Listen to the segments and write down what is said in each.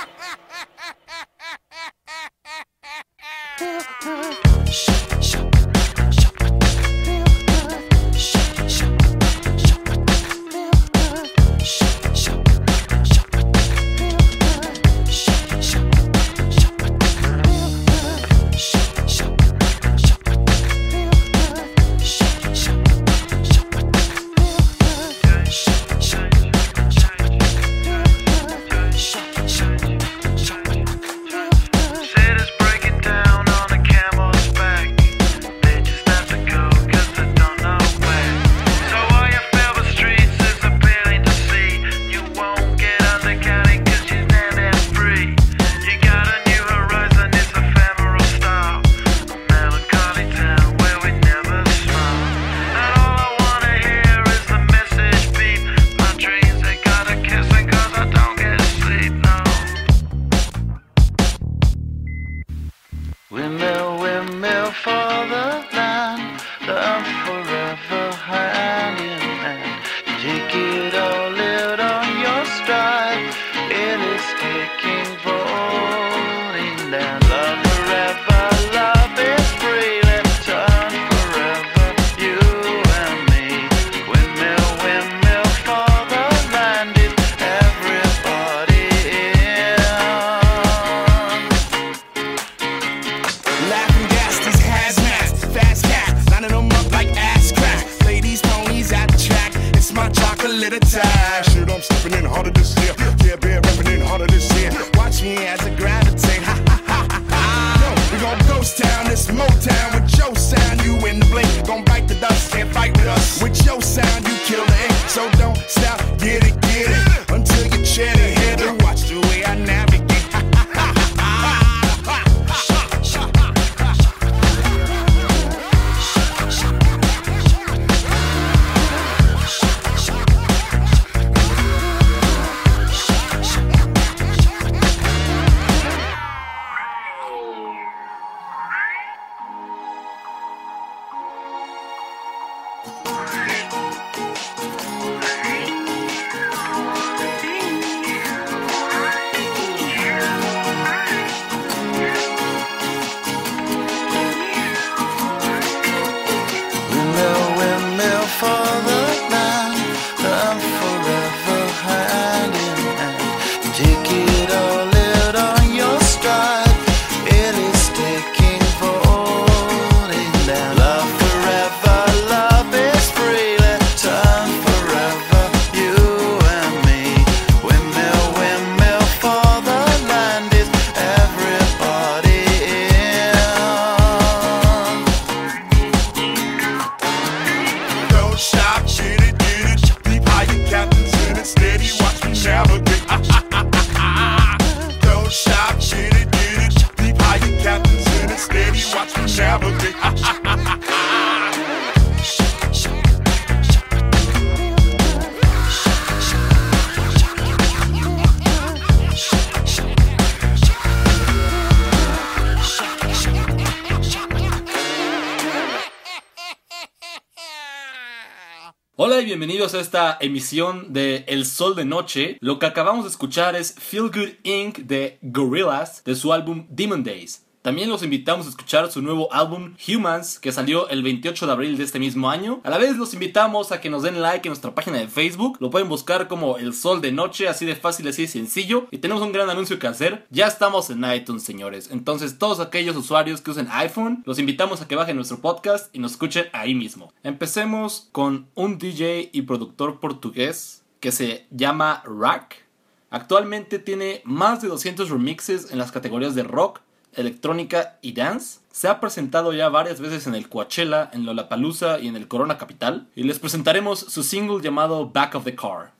Ha ha ha! Esta emisión de El Sol de Noche. Lo que acabamos de escuchar es Feel Good Inc. de Gorillaz de su álbum Demon Days. También los invitamos a escuchar su nuevo álbum Humans, que salió el 28 de abril de este mismo año. A la vez los invitamos a que nos den like en nuestra página de Facebook. Lo pueden buscar como El Sol de Noche, así de fácil, así de sencillo. Y tenemos un gran anuncio que hacer. Ya estamos en iTunes, señores. Entonces todos aquellos usuarios que usen iPhone, los invitamos a que bajen nuestro podcast y nos escuchen ahí mismo. Empecemos con un DJ y productor portugués que se llama Rack. Actualmente tiene más de 200 remixes en las categorías de rock, electrónica y dance. Se ha presentado ya varias veces en el Coachella, en Lollapalooza y en el Corona Capital. Y les presentaremos su single llamado Back of the Car.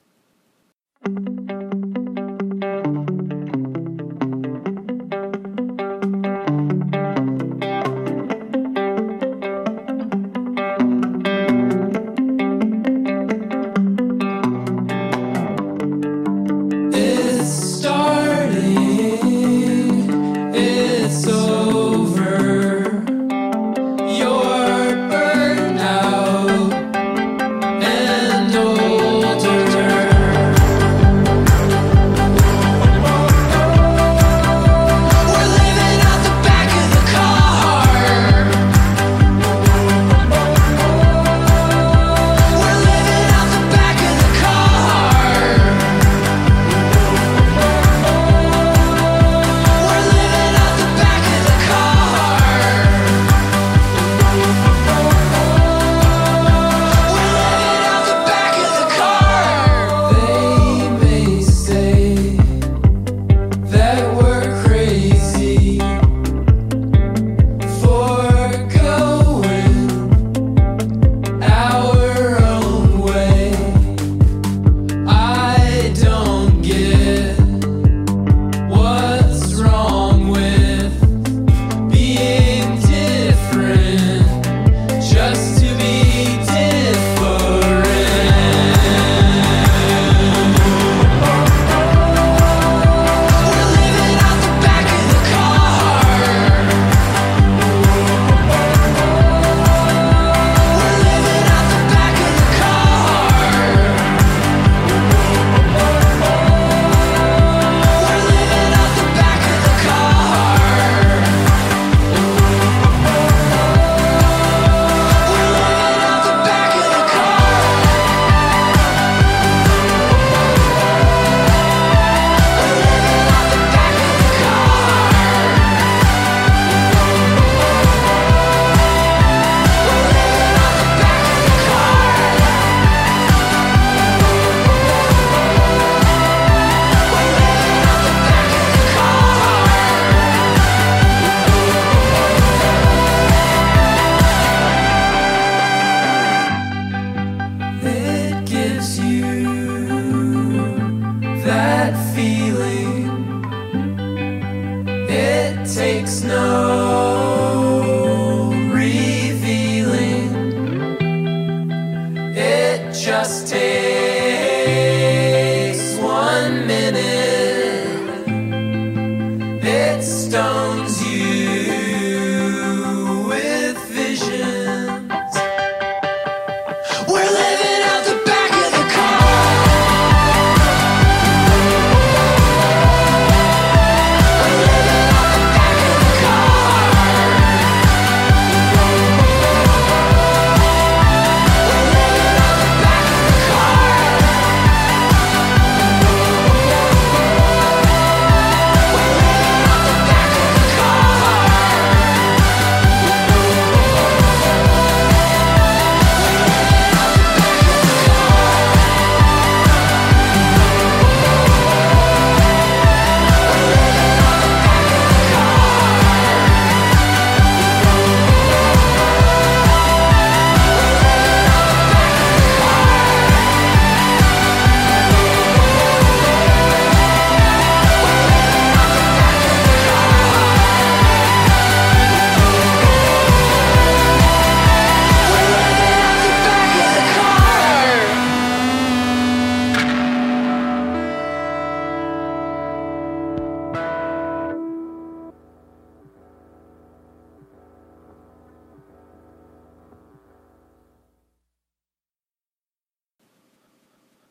just take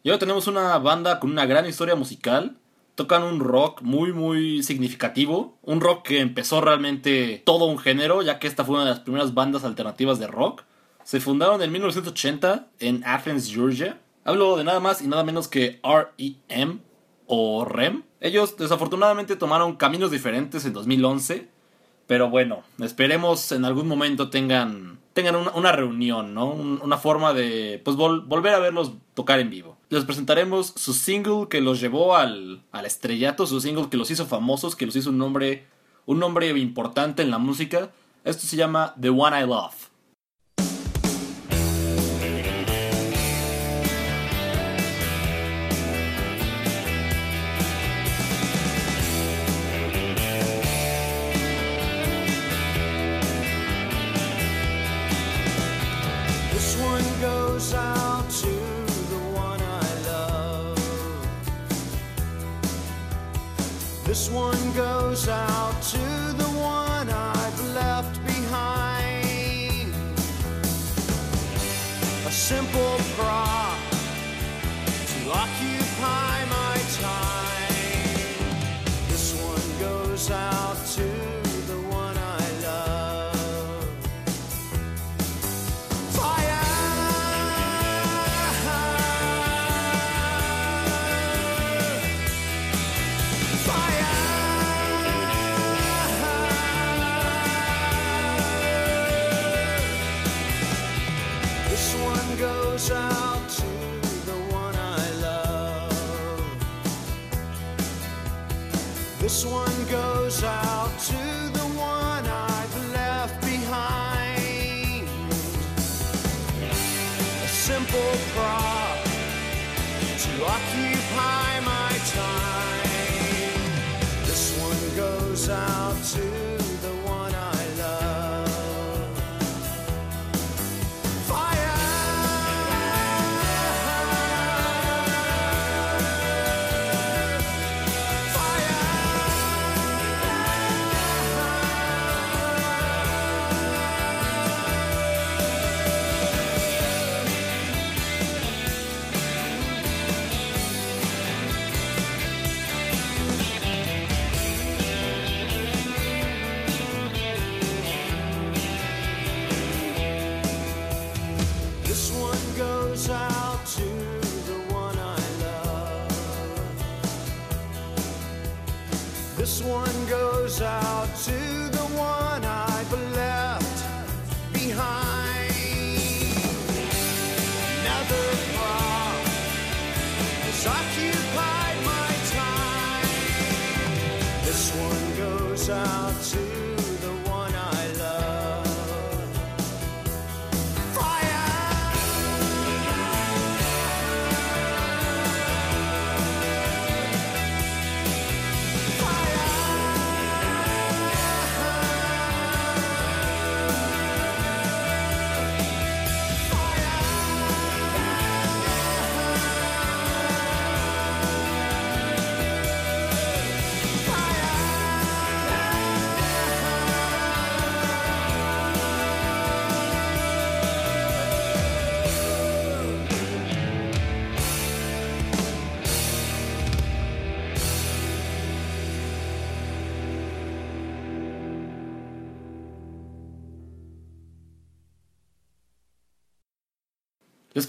Y ahora tenemos una banda con una gran historia musical. Tocan un rock muy, muy significativo. Un rock que empezó realmente todo un género, ya que esta fue una de las primeras bandas alternativas de rock. Se fundaron en 1980 en Athens, Georgia. Hablo de nada más y nada menos que REM o REM. Ellos desafortunadamente tomaron caminos diferentes en 2011. Pero bueno, esperemos en algún momento tengan, tengan una, reunión, ¿no? Un- una forma de pues vol- volver a verlos tocar en vivo. Les presentaremos su single que los llevó al, al estrellato, su single que los hizo famosos, que los hizo un nombre, un nombre importante en la música. Esto se llama The One I Love. One goes out to the one I've left behind. A simple This one goes out to the one I've left behind. Another prop has occupied my time. This one goes out to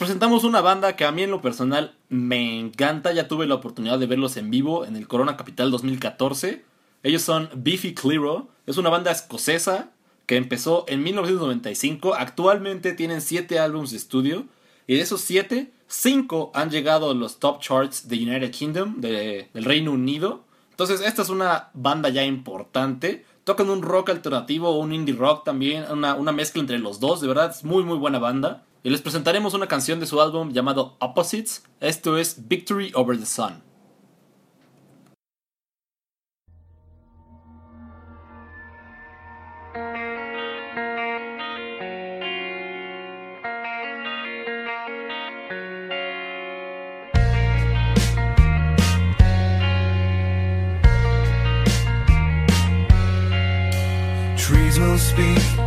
presentamos una banda que a mí en lo personal me encanta, ya tuve la oportunidad de verlos en vivo en el Corona Capital 2014. Ellos son Beefy Clearo, es una banda escocesa que empezó en 1995, actualmente tienen 7 álbumes de estudio y de esos 7, 5 han llegado a los top charts de United Kingdom, de- del Reino Unido. Entonces esta es una banda ya importante, tocan un rock alternativo un indie rock también, una, una mezcla entre los dos, de verdad es muy muy buena banda. Y les presentaremos una canción de su álbum llamado Opposites, esto es Victory Over the Sun. Trees will speak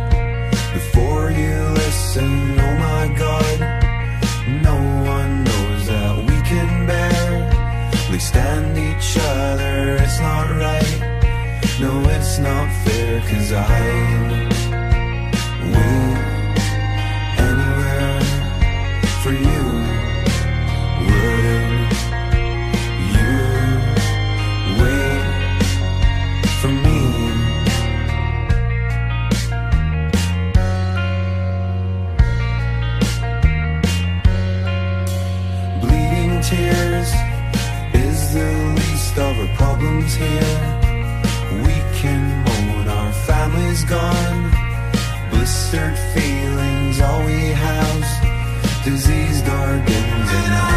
It's not right, no, it's not fair. Cause I wait our here. We can moan our family's gone. Blistered feelings, all we have. Disease darkens and I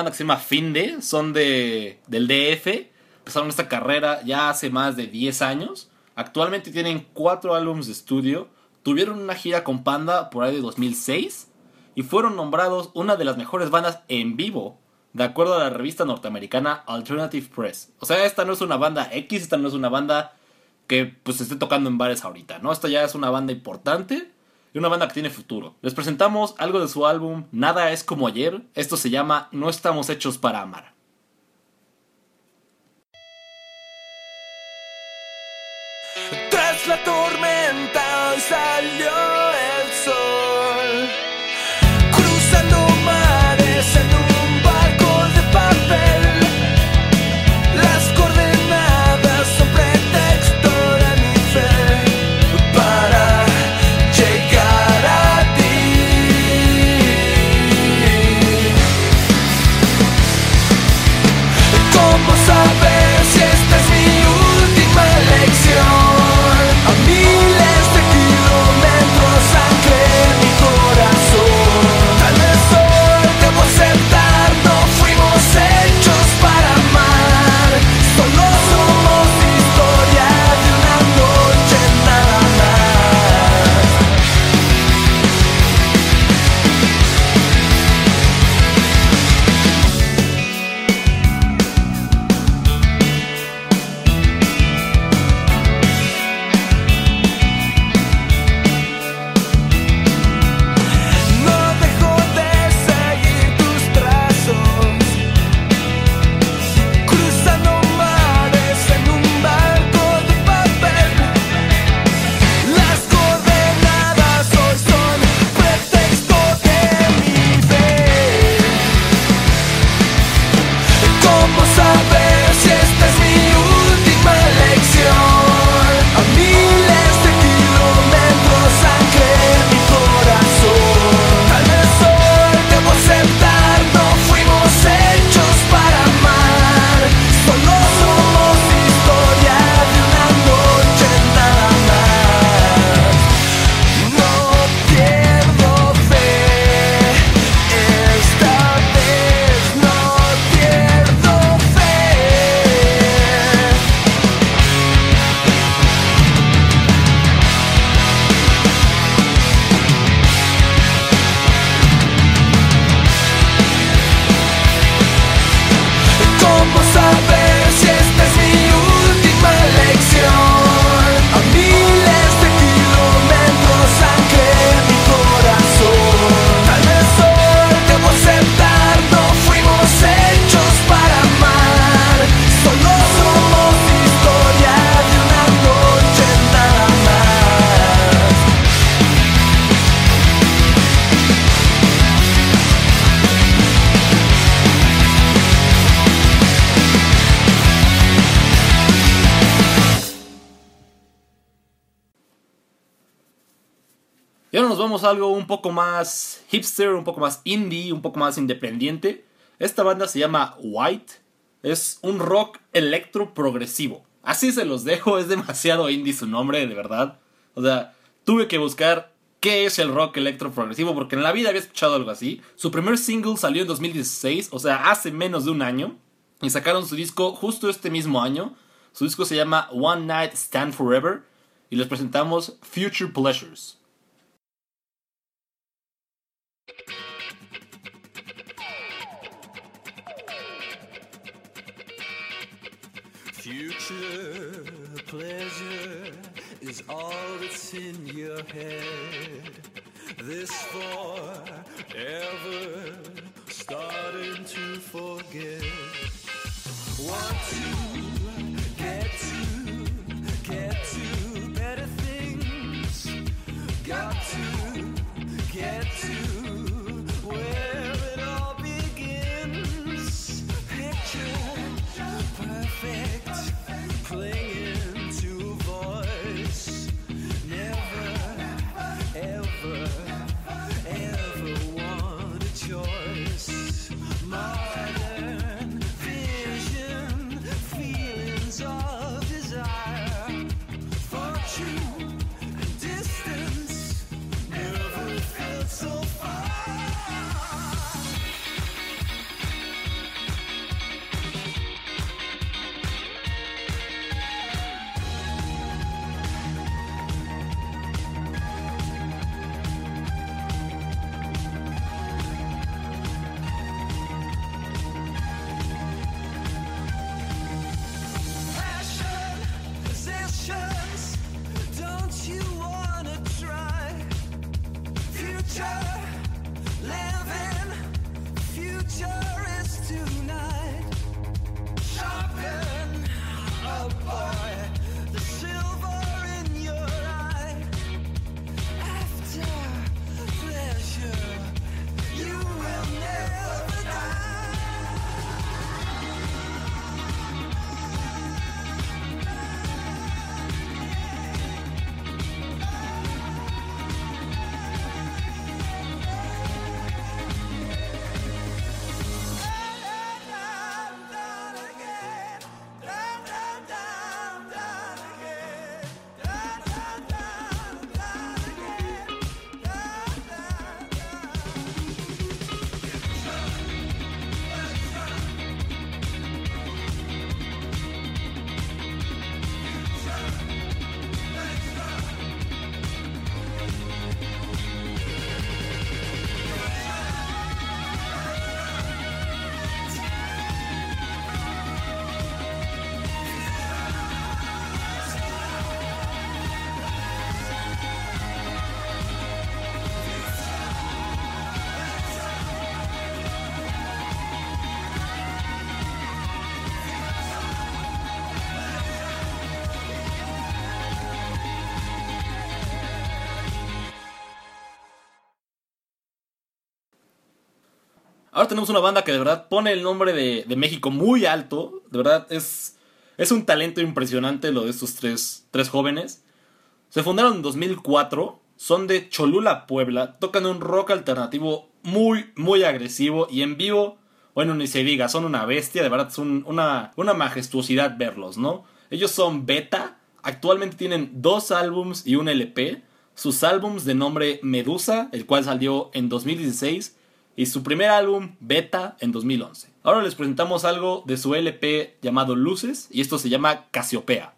banda que se llama Finde, son de, del DF, empezaron esta carrera ya hace más de 10 años, actualmente tienen 4 álbumes de estudio, tuvieron una gira con Panda por ahí de 2006 y fueron nombrados una de las mejores bandas en vivo, de acuerdo a la revista norteamericana Alternative Press. O sea, esta no es una banda X, esta no es una banda que pues esté tocando en bares ahorita, ¿no? Esta ya es una banda importante y una banda que tiene futuro. Les presentamos algo de su álbum Nada es como ayer. Esto se llama No estamos hechos para amar. Tras la tormenta salió el sol, Algo un poco más hipster, un poco más indie, un poco más independiente. Esta banda se llama White. Es un rock electro progresivo. Así se los dejo, es demasiado indie su nombre, de verdad. O sea, tuve que buscar qué es el rock electro progresivo porque en la vida había escuchado algo así. Su primer single salió en 2016, o sea, hace menos de un año. Y sacaron su disco justo este mismo año. Su disco se llama One Night Stand Forever. Y les presentamos Future Pleasures. Future pleasure is all that's in your head. This forever starting to forget. Want to get to, get to better things. Got to Ahora tenemos una banda que de verdad pone el nombre de, México muy alto. De verdad es, es un talento impresionante lo de estos tres, tres jóvenes. Se fundaron en 2004, son de Cholula, Puebla, tocan un rock alternativo muy, muy agresivo y en vivo, bueno, ni se diga, son una bestia, de verdad es un- una, una majestuosidad verlos, ¿no? Ellos son Beta, actualmente tienen dos álbums y un LP, sus álbums de nombre Medusa, el cual salió en 2016, y su primer álbum Beta en 2011. Ahora les presentamos algo de su LP llamado Luces, y esto se llama Casiopea.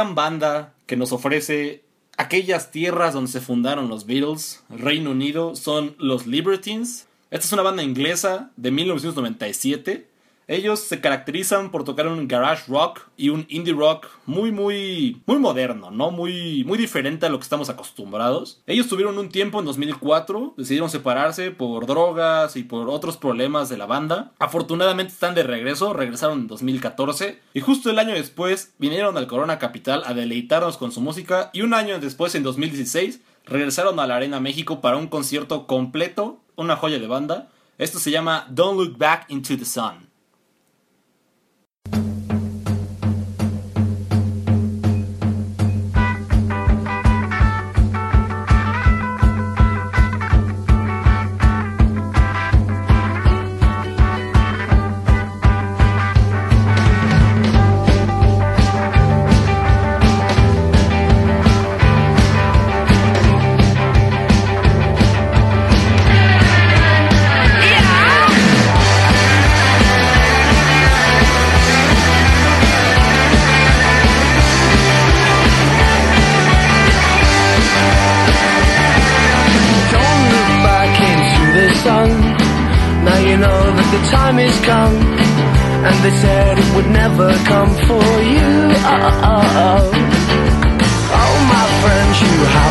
Gran banda que nos ofrece aquellas tierras donde se fundaron los Beatles, Reino Unido, son los Libertines. Esta es una banda inglesa de 1997. Ellos se caracterizan por tocar un garage rock y un indie rock muy, muy, muy moderno, ¿no? Muy, muy diferente a lo que estamos acostumbrados. Ellos tuvieron un tiempo en 2004, decidieron separarse por drogas y por otros problemas de la banda. Afortunadamente están de regreso, regresaron en 2014 y justo el año después vinieron al Corona Capital a deleitarnos con su música y un año después, en 2016, regresaron a la Arena México para un concierto completo, una joya de banda. Esto se llama Don't Look Back into the Sun.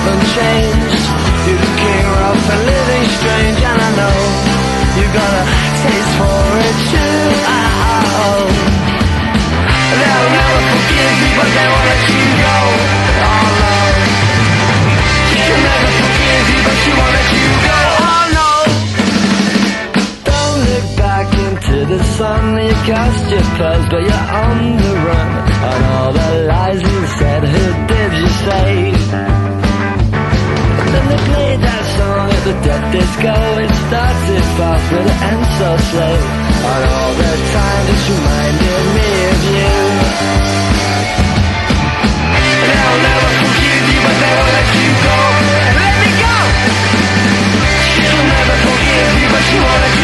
Haven't changed. You're the king of the living strange. And I know you got a taste for it too. Oh. They'll never forgive you, but they won't let you go. Oh, no. She'll never forgive you, but she won't let you go. Oh no! Don't look back into the sun. You cast your pearls, but you're on the run. Played that song at the death disco. It started fast, but it ends so slow. And all the time just reminded me of you. They'll never forgive you, but they won't let you go. Let me go. She'll never forgive you, but she won't let you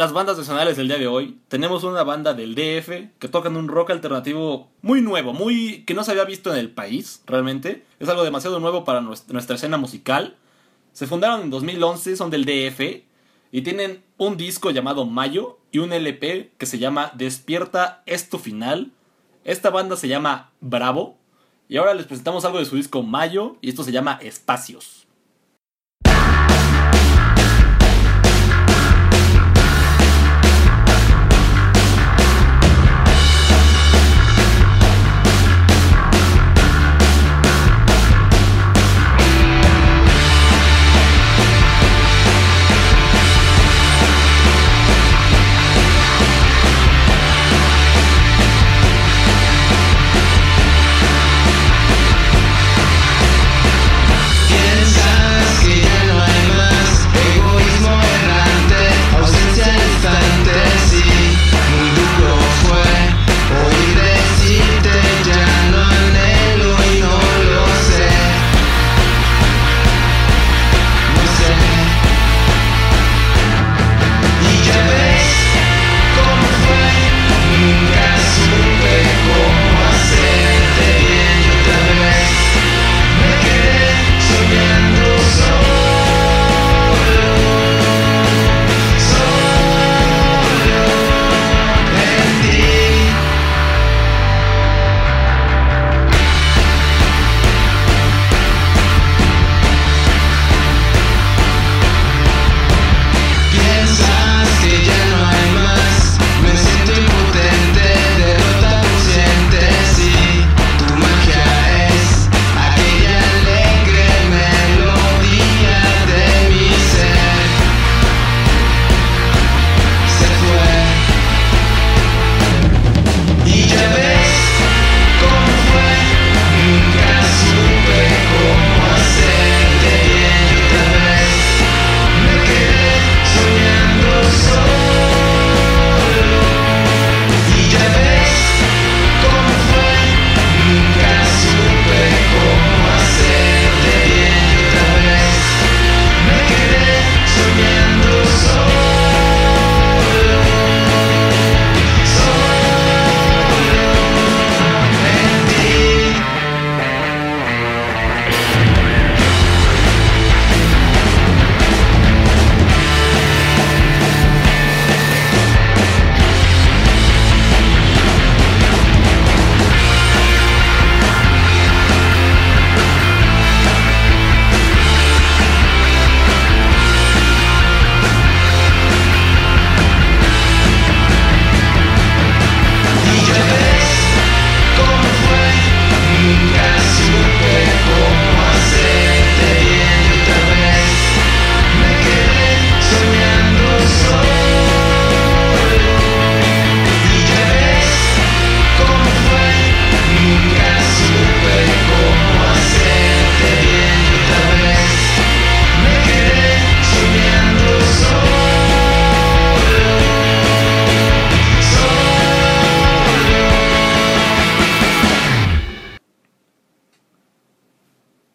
las bandas nacionales del día de hoy, tenemos una banda del DF que tocan un rock alternativo muy nuevo, muy que no se había visto en el país, realmente. Es algo demasiado nuevo para nues- nuestra escena musical. Se fundaron en 2011, son del DF y tienen un disco llamado Mayo y un LP que se llama Despierta es tu final. Esta banda se llama Bravo y ahora les presentamos algo de su disco Mayo y esto se llama Espacios.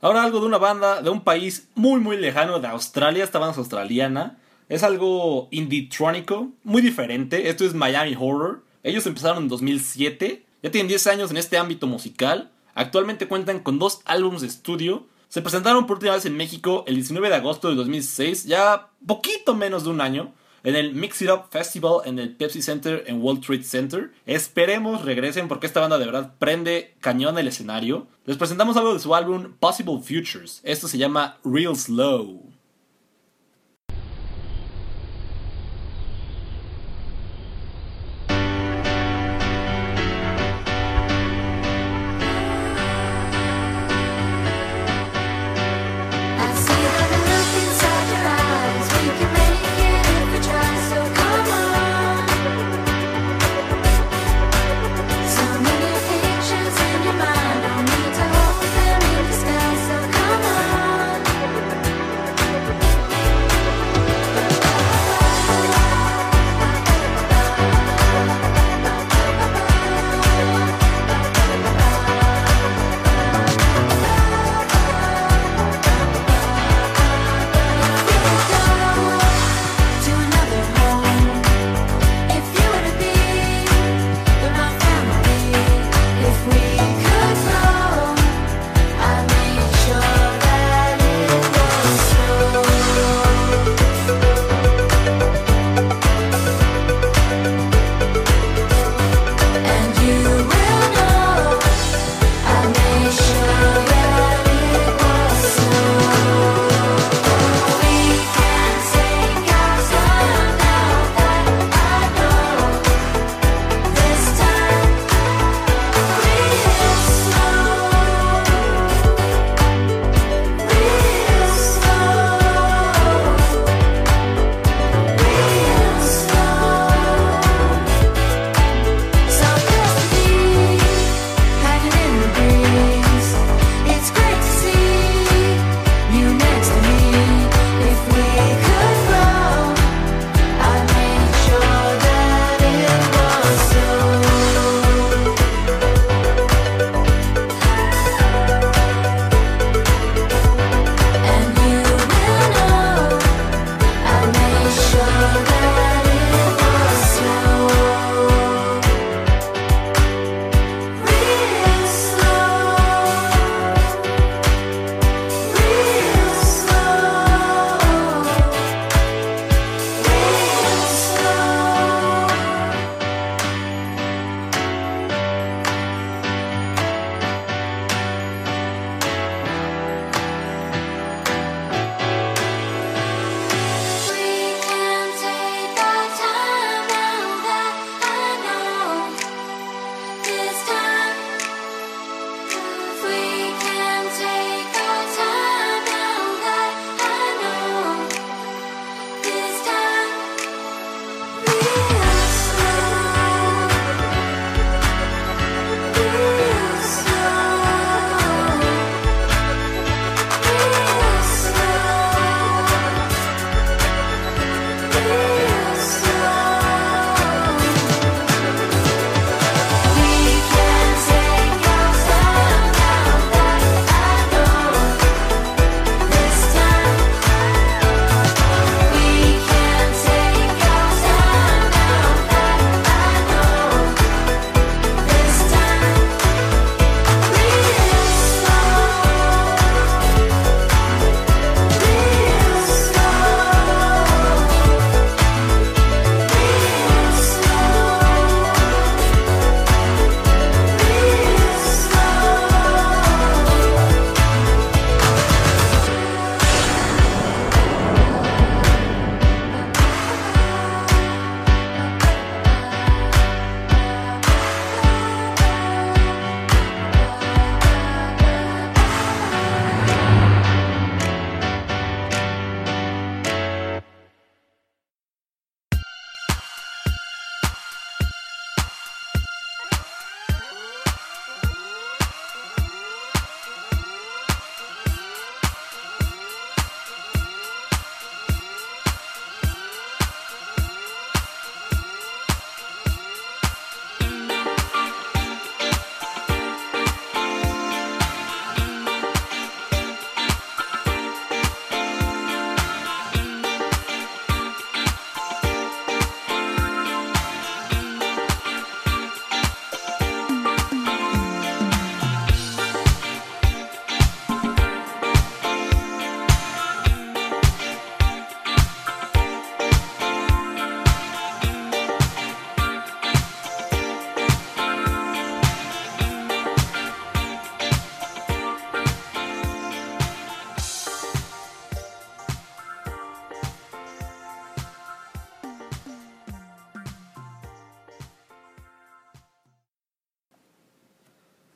Una banda de un país muy muy lejano de Australia, esta banda australiana. Es algo indie-trónico, muy diferente. Esto es Miami Horror. Ellos empezaron en 2007, ya tienen 10 años en este ámbito musical. Actualmente cuentan con dos álbumes de estudio. Se presentaron por última vez en México el 19 de agosto de 2006, ya poquito menos de un año, en el Mix It Up Festival en el Pepsi Center en Wall Trade Center. Esperemos regresen porque esta banda de verdad prende cañón el escenario. Les presentamos algo de su álbum Possible Futures. Esto se llama Real Slow.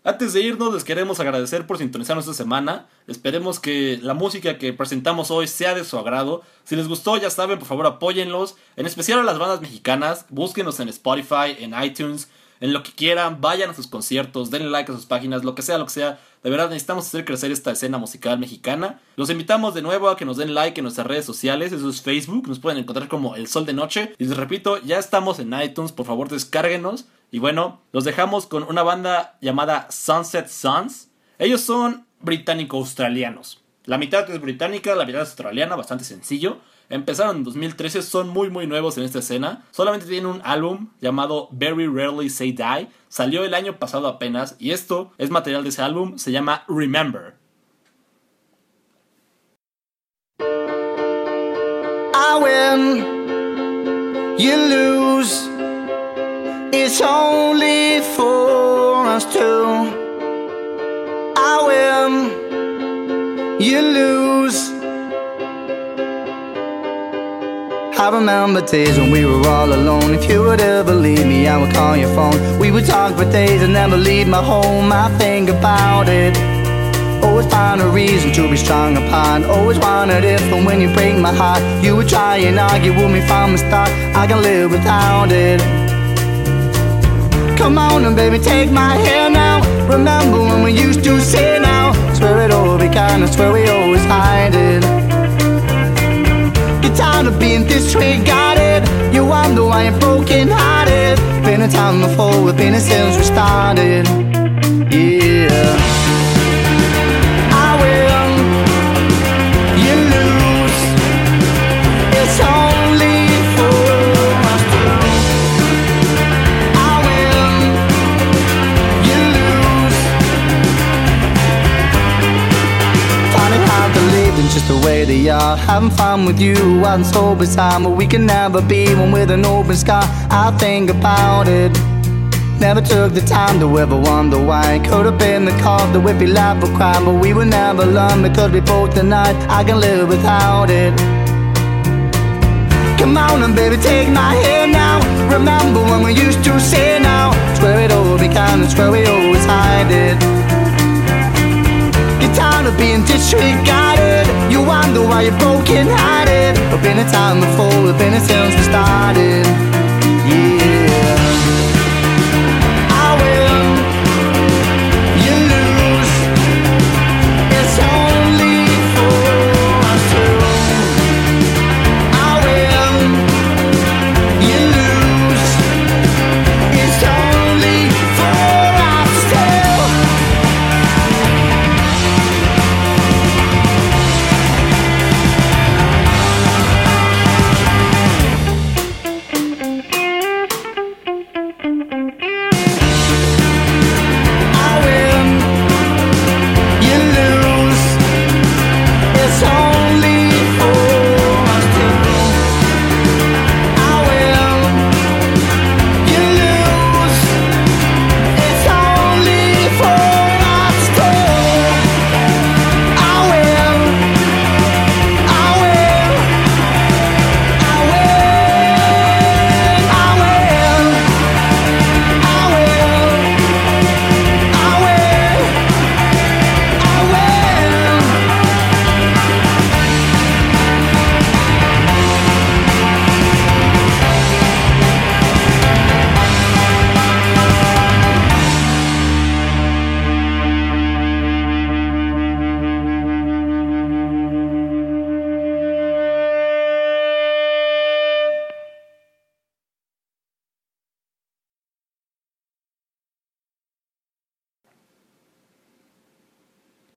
Antes de irnos, les queremos agradecer por sintonizarnos esta semana. Esperemos que la música que presentamos hoy sea de su agrado. Si les gustó, ya saben, por favor apóyenlos. En especial a las bandas mexicanas. Búsquenos en Spotify, en iTunes, en lo que quieran. Vayan a sus conciertos, denle like a sus páginas, lo que sea, lo que sea. De verdad necesitamos hacer crecer esta escena musical mexicana. Los invitamos de nuevo a que nos den like en nuestras redes sociales. Eso es Facebook. Nos pueden encontrar como El Sol de Noche. Y les repito, ya estamos en iTunes. Por favor, descárguenos. Y bueno, los dejamos con una banda llamada Sunset Suns. Ellos son británico-australianos. La mitad es británica, la mitad es australiana, bastante sencillo. Empezaron en 2013, son muy muy nuevos en esta escena. Solamente tienen un álbum llamado Very Rarely Say Die. Salió el año pasado apenas y esto es material de ese álbum, se llama Remember. I win, you lose. It's only for us two. I win, you lose. I remember days when we were all alone. If you would ever leave me, I would call your phone. We would talk for days and never leave my home. I think about it. Always find a reason to be strong upon. Always wanted if, and when you break my heart, you would try and argue with me from the start. I can live without it. Come on and baby, take my hand now. Remember when we used to say now? Swear it all began, I swear we always hide it. Get tired of being this way, got it. You wonder why I'm broken hearted. Been a time before, we've been here since we started. Yeah. The are. Having fun with you wasn't so bizarre, but we can never be one with an open sky. I think about it. Never took the time to ever wonder why. Could have been the call that we'd be laugh or cry, but we would never learn because we both denied I can live without it. Come on and baby, take my hand now. Remember when we used to say now? Swear it all began, and swear we always hide it. Get tired of being disregarded. You wonder why you're broken hearted. But been a time before, we've been here since we started.